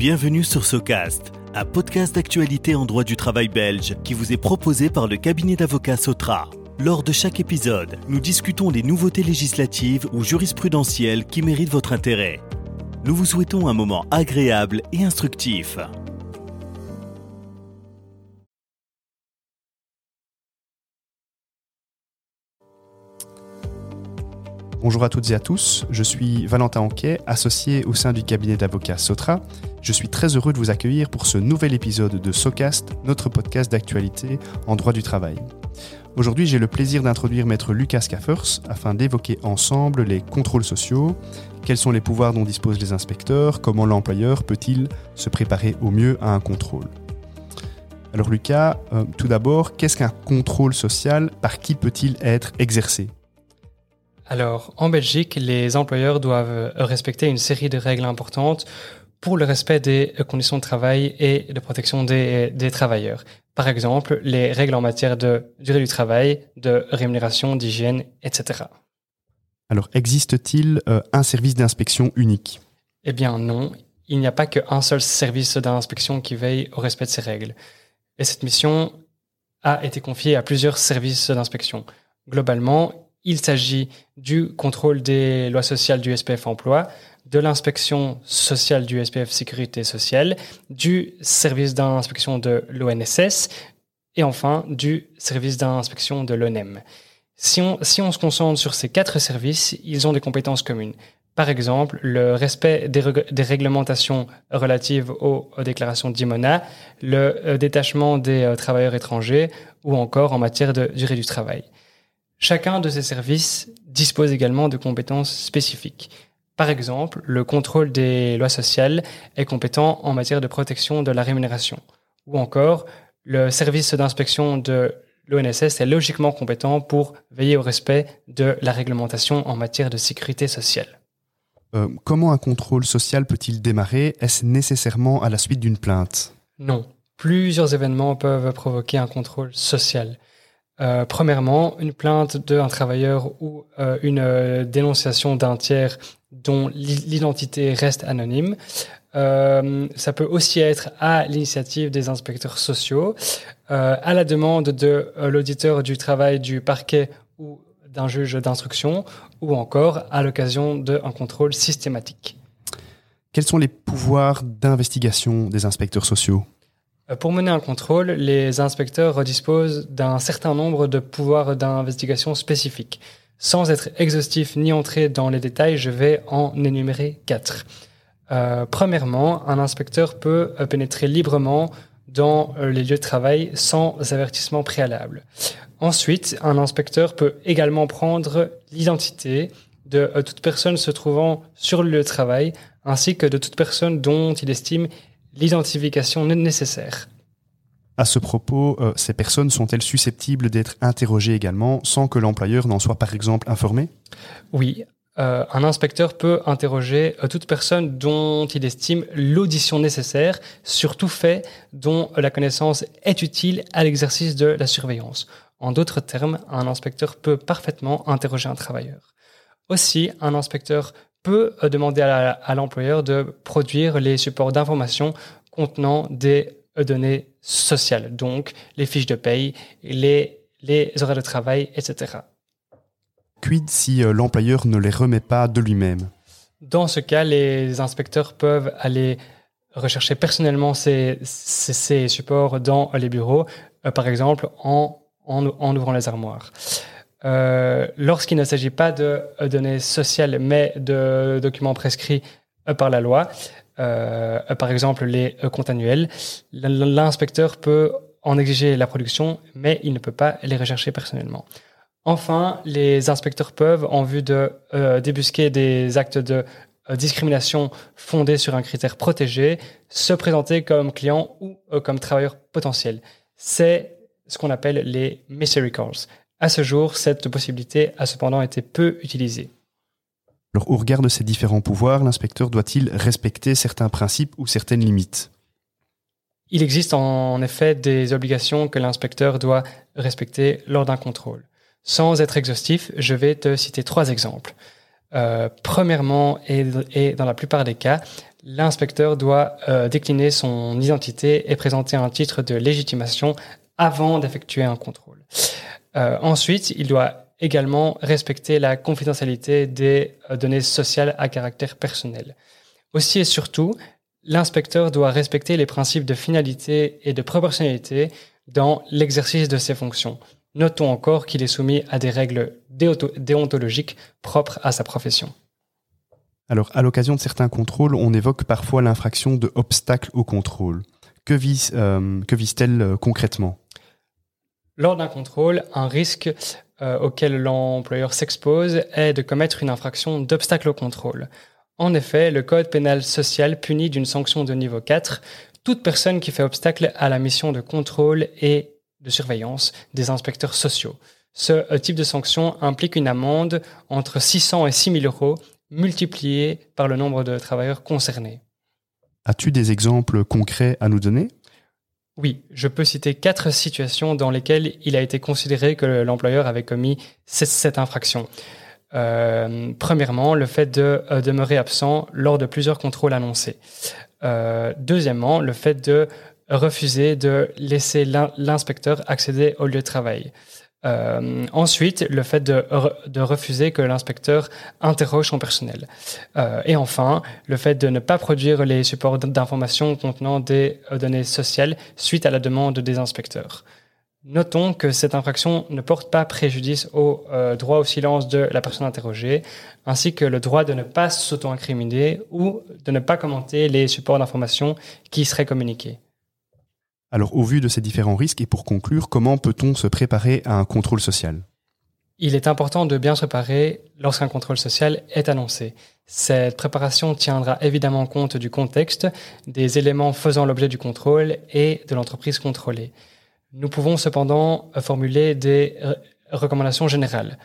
Bienvenue sur Socast, un podcast d'actualité en droit du travail belge qui vous est proposé par le cabinet d'avocats Sotra. Lors de chaque épisode, nous discutons des nouveautés législatives ou jurisprudentielles qui méritent votre intérêt. Nous vous souhaitons un moment agréable et instructif. Bonjour à toutes et à tous, je suis Valentin Anquet, associé au sein du cabinet d'avocats Sotra. Je suis très heureux de vous accueillir pour ce nouvel épisode de SOCAST, notre podcast d'actualité en droit du travail. Aujourd'hui, j'ai le plaisir d'introduire maître Lucas Caffers afin d'évoquer ensemble les contrôles sociaux, quels sont les pouvoirs dont disposent les inspecteurs, comment l'employeur peut-il se préparer au mieux à un contrôle? Alors Lucas, euh, tout d'abord, qu'est-ce qu'un contrôle social? Par qui peut-il être exercé? Alors, en Belgique, les employeurs doivent respecter une série de règles importantes pour le respect des conditions de travail et de protection des, travailleurs. Par exemple, les règles en matière de durée du travail, de rémunération, d'hygiène, etc. Alors, existe-t-il euh, un service d'inspection unique? Eh bien non, il n'y a pas qu'un seul service d'inspection qui veille au respect de ces règles. Et cette mission a été confiée à plusieurs services d'inspection. Globalement, il s'agit du contrôle des lois sociales du SPF emploi, de l'inspection sociale du SPF sécurité sociale, du service d'inspection de l'ONSS et enfin du service d'inspection de l'ONEM. Si on, se concentre sur ces quatre services, ils ont des compétences communes. Par exemple, le respect des, réglementations relatives aux, déclarations d'IMONA, le euh, détachement des euh, travailleurs étrangers ou encore en matière de durée du travail. Chacun de ces services dispose également de compétences spécifiques. Par exemple, le contrôle des lois sociales est compétent en matière de protection de la rémunération. Ou encore, le service d'inspection de l'ONSS est logiquement compétent pour veiller au respect de la réglementation en matière de sécurité sociale. Euh, comment un contrôle social peut-il démarrer? Est-ce nécessairement à la suite d'une plainte? Non. Plusieurs événements peuvent provoquer un contrôle social. Euh, premièrement, une plainte d'un travailleur ou euh, une dénonciation d'un tiers dont l'identité reste anonyme. ça peut aussi être à l'initiative des inspecteurs sociaux, à la demande de l'auditeur du travail du parquet ou d'un juge d'instruction, ou encore à l'occasion d'un contrôle systématique. Quels sont les pouvoirs d'investigation des inspecteurs sociaux? Euh, pour mener un contrôle, les inspecteurs disposent d'un certain nombre de pouvoirs d'investigation spécifiques. Sans être exhaustif ni entrer dans les détails, je vais en énumérer quatre. Euh, premièrement, un inspecteur peut euh, pénétrer librement dans les lieux de travail sans avertissement préalable. Ensuite, un inspecteur peut également prendre l'identité de toute personne se trouvant sur le lieu de travail, ainsi que de toute personne dont il estime l'identification nécessaire. À ce propos, euh, ces personnes sont-elles susceptibles d'être interrogées également sans que l'employeur n'en soit par exemple informé? Oui, euh, un inspecteur peut interroger euh, toute personne dont il estime l'audition nécessaire sur tout fait dont la connaissance est utile à l'exercice de la surveillance. En d'autres termes, un inspecteur peut parfaitement interroger un travailleur. Aussi, un inspecteur peut demander à l'employeur de produire les supports d'information contenant des données sociales, donc les fiches de paye, les, les horaires de travail, etc. Quid si euh, l'employeur ne les remet pas de lui-même? Dans ce cas, les inspecteurs peuvent aller rechercher personnellement ces, ces, supports dans les bureaux, par exemple en, en, en ouvrant les armoires. Euh, lorsqu'il ne s'agit pas de euh, données sociales, mais de documents prescrits euh, par la loi, par exemple les comptes annuels, l'inspecteur peut en exiger la production, mais il ne peut pas les rechercher personnellement. Enfin, les inspecteurs peuvent, en vue de débusquer des actes de discrimination fondés sur un critère protégé, se présenter comme client ou comme travailleur potentiel. C'est ce qu'on appelle les mystery calls. À ce jour, cette possibilité a cependant été peu utilisée. Alors, au regard de ces différents pouvoirs, l'inspecteur doit-il respecter certains principes ou certaines limites? Il existe en effet des obligations que l'inspecteur doit respecter lors d'un contrôle. Sans être exhaustif, je vais te citer trois exemples. Euh, premièrement, et, dans la plupart des cas, l'inspecteur doit euh, décliner son identité et présenter un titre de légitimation avant d'effectuer un contrôle. Euh, ensuite, il doit également respecter la confidentialité des euh, données sociales à caractère personnel. Aussi et surtout, l'inspecteur doit respecter les principes de finalité et de proportionnalité dans l'exercice de ses fonctions. Notons encore qu'il est soumis à des règles déontologiques propres à sa profession. Alors, à l'occasion de certains contrôles, on évoque parfois l'infraction de obstacle au contrôle. Que euh, t elle euh, concrètement? Lors d'un contrôle, un risque euh, auquel l'employeur s'expose est de commettre une infraction d'obstacle au contrôle. En effet, le Code pénal social punit d'une sanction de niveau 4 toute personne qui fait obstacle à la mission de contrôle et de surveillance des inspecteurs sociaux. Ce type de sanction implique une amende entre 600 et 6 000 euros multiplié par le nombre de travailleurs concernés. As-tu des exemples concrets à nous donner? Oui, je peux citer quatre situations dans lesquelles il a été considéré que l'employeur avait commis cette infraction. Euh, premièrement, le fait de euh, demeurer absent lors de plusieurs contrôles annoncés. Euh, deuxièmement, le fait de refuser de laisser l'inspecteur accéder au lieu de travail. Euh, ensuite, le fait de, refuser que l'inspecteur interroge son personnel. Euh, et enfin, le fait de ne pas produire les supports d'information contenant des euh, données sociales suite à la demande des inspecteurs. Notons que cette infraction ne porte pas préjudice au euh, droit au silence de la personne interrogée, ainsi que le droit de ne pas s'auto-incriminer ou de ne pas commenter les supports d'information qui seraient communiqués. Alors, au vu de ces différents risques et pour conclure, comment peut-on se préparer à un contrôle social? Il est important de bien se préparer lorsqu'un contrôle social est annoncé. Cette préparation tiendra évidemment compte du contexte, des éléments faisant l'objet du contrôle et de l'entreprise contrôlée. Nous pouvons cependant formuler des recommandations générales.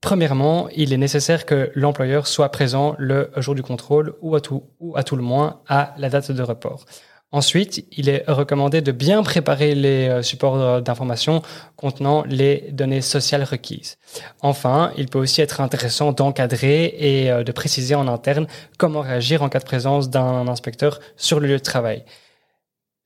Premièrement, il est nécessaire que l'employeur soit présent le jour du contrôle ou à tout, ou à tout le moins à la date de report. Ensuite, il est recommandé de bien préparer les euh, supports d'information contenant les données sociales requises. Enfin, il peut aussi être intéressant d'encadrer et euh, de préciser en interne comment réagir en cas de présence d'un inspecteur sur le lieu de travail.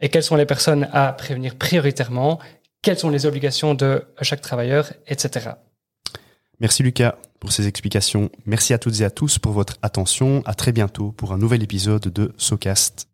Et quelles sont les personnes à prévenir prioritairement, quelles sont les obligations de chaque travailleur, etc. Merci Lucas pour ces explications. Merci à toutes et à tous pour votre attention. À très bientôt pour un nouvel épisode de SoCast.